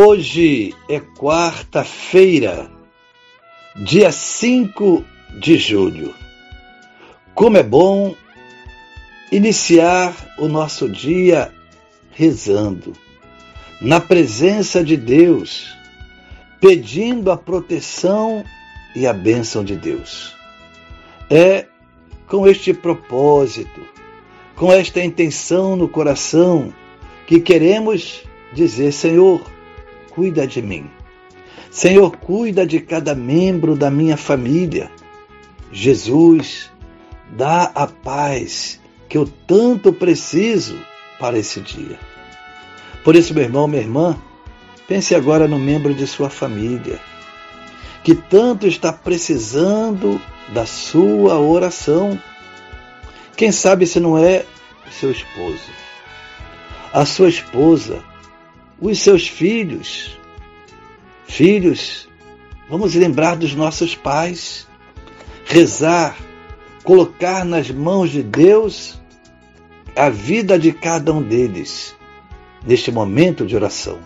Hoje é quarta-feira, dia 5 de julho. Como é bom iniciar o nosso dia rezando, na presença de Deus, pedindo a proteção e a bênção de Deus. É com este propósito, com esta intenção no coração, que queremos dizer: Senhor, cuida de mim. Senhor, cuida de cada membro da minha família. Jesus, dá a paz que eu tanto preciso para esse dia. Por isso, meu irmão, minha irmã, pense agora no membro de sua família, que tanto está precisando da sua oração. Quem sabe se não é seu esposo, a sua esposa, os seus filhos. Filhos, vamos lembrar dos nossos pais, rezar, colocar nas mãos de Deus a vida de cada um deles neste momento de oração.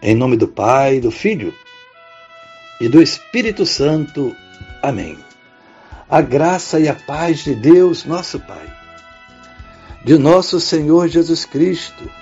Em nome do Pai, do Filho e do Espírito Santo. Amém. A graça e a paz de Deus, nosso Pai, de nosso Senhor Jesus Cristo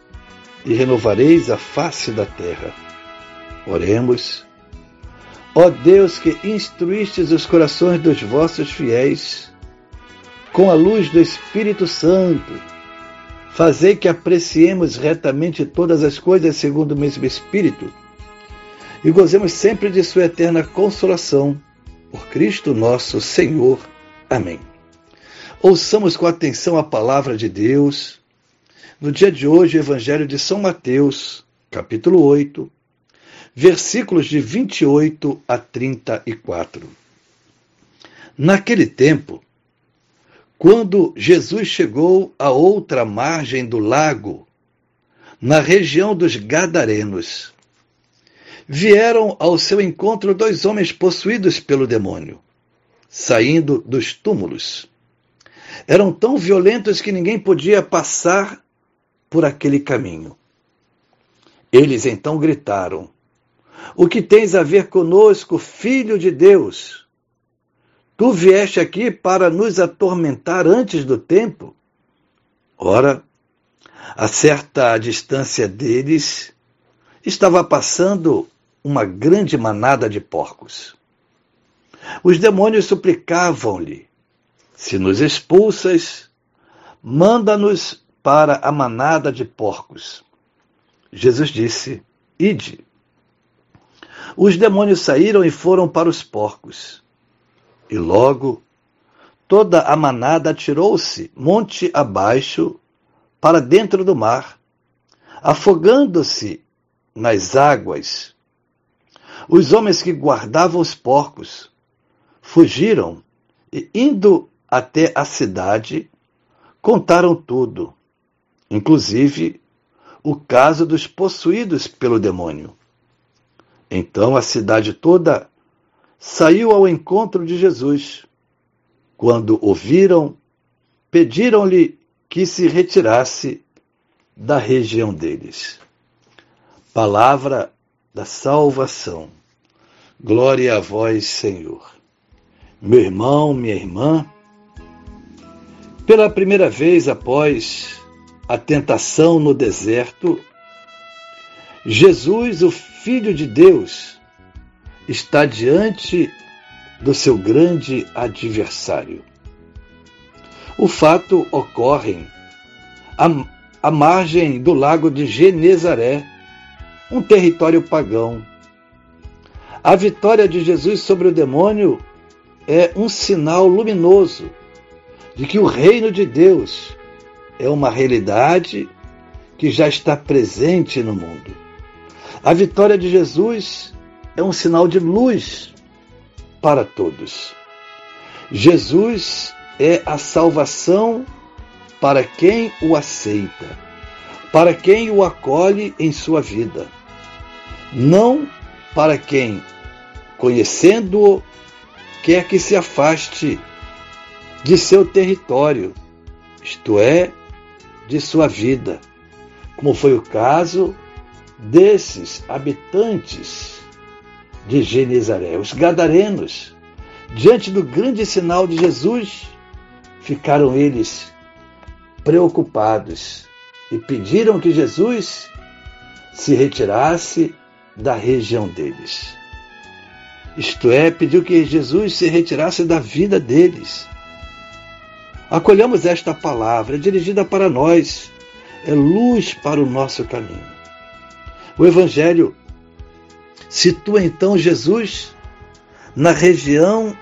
e renovareis a face da terra. Oremos. Ó Deus que instruístes os corações dos vossos fiéis, com a luz do Espírito Santo, fazei que apreciemos retamente todas as coisas segundo o mesmo Espírito e gozemos sempre de Sua eterna consolação. Por Cristo nosso Senhor. Amém. Ouçamos com atenção a palavra de Deus no dia de hoje, Evangelho de São Mateus, capítulo 8, versículos de 28 a 34. Naquele tempo, quando Jesus chegou à outra margem do lago, na região dos Gadarenos, vieram ao seu encontro dois homens possuídos pelo demônio, saindo dos túmulos. Eram tão violentos que ninguém podia passar por aquele caminho. Eles então gritaram: O que tens a ver conosco, filho de Deus? Tu vieste aqui para nos atormentar antes do tempo? Ora, a certa distância deles estava passando uma grande manada de porcos. Os demônios suplicavam-lhe: Se nos expulsas, manda-nos para a manada de porcos. Jesus disse: Ide. Os demônios saíram e foram para os porcos. E logo toda a manada atirou-se monte abaixo para dentro do mar, afogando-se nas águas. Os homens que guardavam os porcos fugiram e, indo até a cidade, contaram tudo inclusive o caso dos possuídos pelo demônio. Então a cidade toda saiu ao encontro de Jesus. Quando ouviram, pediram-lhe que se retirasse da região deles. Palavra da salvação. Glória a vós, Senhor. Meu irmão, minha irmã, pela primeira vez após a tentação no deserto, Jesus, o Filho de Deus, está diante do seu grande adversário. O fato ocorre à, à margem do lago de Genezaré, um território pagão. A vitória de Jesus sobre o demônio é um sinal luminoso de que o reino de Deus é uma realidade que já está presente no mundo. A vitória de Jesus é um sinal de luz para todos. Jesus é a salvação para quem o aceita, para quem o acolhe em sua vida. Não para quem, conhecendo-o, quer que se afaste de seu território, isto é, de sua vida, como foi o caso desses habitantes de Genezaré, os gadarenos. Diante do grande sinal de Jesus, ficaram eles preocupados e pediram que Jesus se retirasse da região deles. Isto é, pediu que Jesus se retirasse da vida deles. Acolhamos esta palavra, dirigida para nós, é luz para o nosso caminho. O Evangelho situa então Jesus na região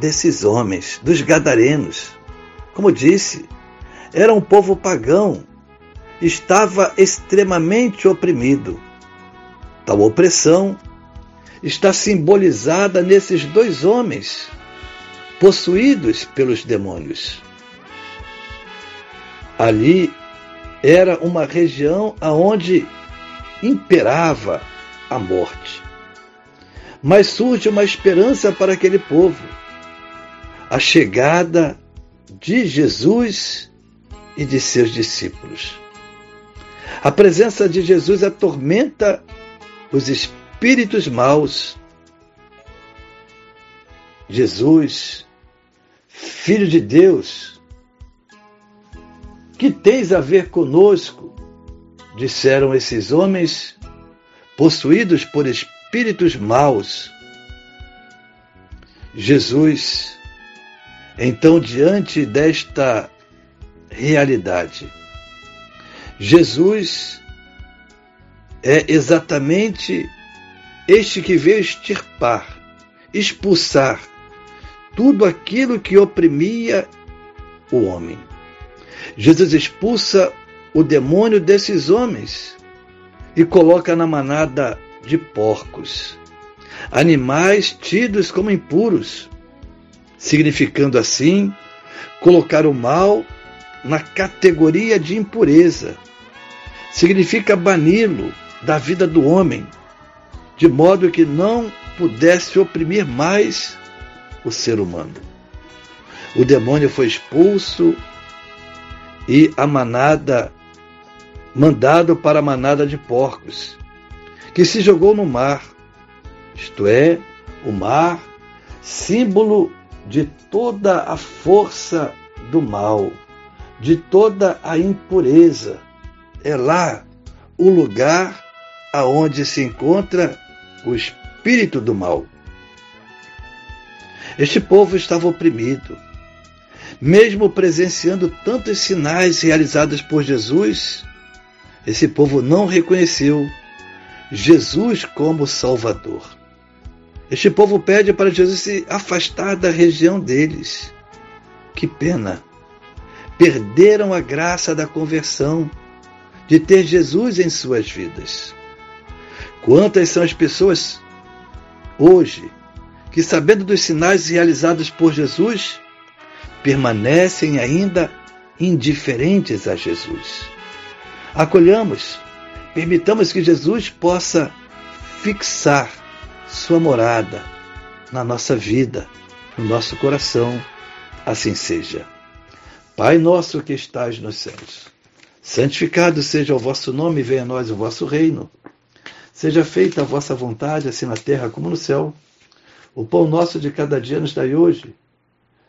desses homens, dos gadarenos. Como disse, era um povo pagão, estava extremamente oprimido. Tal opressão está simbolizada nesses dois homens, possuídos pelos demônios. Ali era uma região aonde imperava a morte. Mas surge uma esperança para aquele povo. A chegada de Jesus e de seus discípulos. A presença de Jesus atormenta os espíritos maus. Jesus, Filho de Deus, que tens a ver conosco? Disseram esses homens, possuídos por espíritos maus. Jesus, então, diante desta realidade, Jesus é exatamente este que veio extirpar, expulsar tudo aquilo que oprimia o homem. Jesus expulsa o demônio desses homens e coloca na manada de porcos, animais tidos como impuros, significando assim colocar o mal na categoria de impureza. Significa bani-lo da vida do homem, de modo que não pudesse oprimir mais o ser humano. O demônio foi expulso e a manada mandado para a manada de porcos, que se jogou no mar, isto é, o mar, símbolo de toda a força do mal, de toda a impureza. É lá o lugar aonde se encontra o espírito do mal. Este povo estava oprimido, mesmo presenciando tantos sinais realizados por Jesus, esse povo não reconheceu Jesus como Salvador. Este povo pede para Jesus se afastar da região deles. Que pena! Perderam a graça da conversão, de ter Jesus em suas vidas. Quantas são as pessoas hoje que, sabendo dos sinais realizados por Jesus, permanecem ainda indiferentes a Jesus. Acolhamos, permitamos que Jesus possa fixar sua morada na nossa vida, no nosso coração. Assim seja. Pai nosso que estás nos céus, santificado seja o vosso nome, venha a nós o vosso reino. Seja feita a vossa vontade, assim na terra como no céu. O pão nosso de cada dia nos dai hoje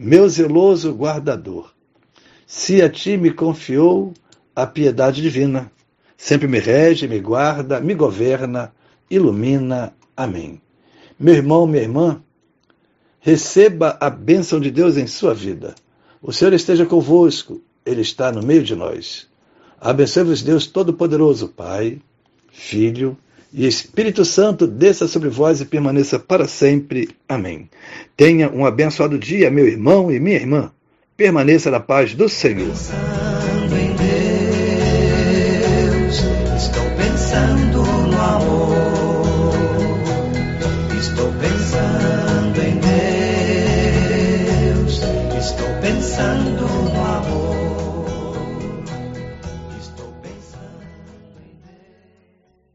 meu zeloso guardador, se a ti me confiou a piedade divina, sempre me rege, me guarda, me governa, ilumina. Amém. Meu irmão, minha irmã, receba a bênção de Deus em sua vida. O Senhor esteja convosco, Ele está no meio de nós. Abençoe-vos, Deus Todo-Poderoso, Pai, Filho e Espírito Santo, desça sobre vós e permaneça para sempre. Amém. Tenha um abençoado dia, meu irmão e minha irmã. Permaneça na paz do Senhor.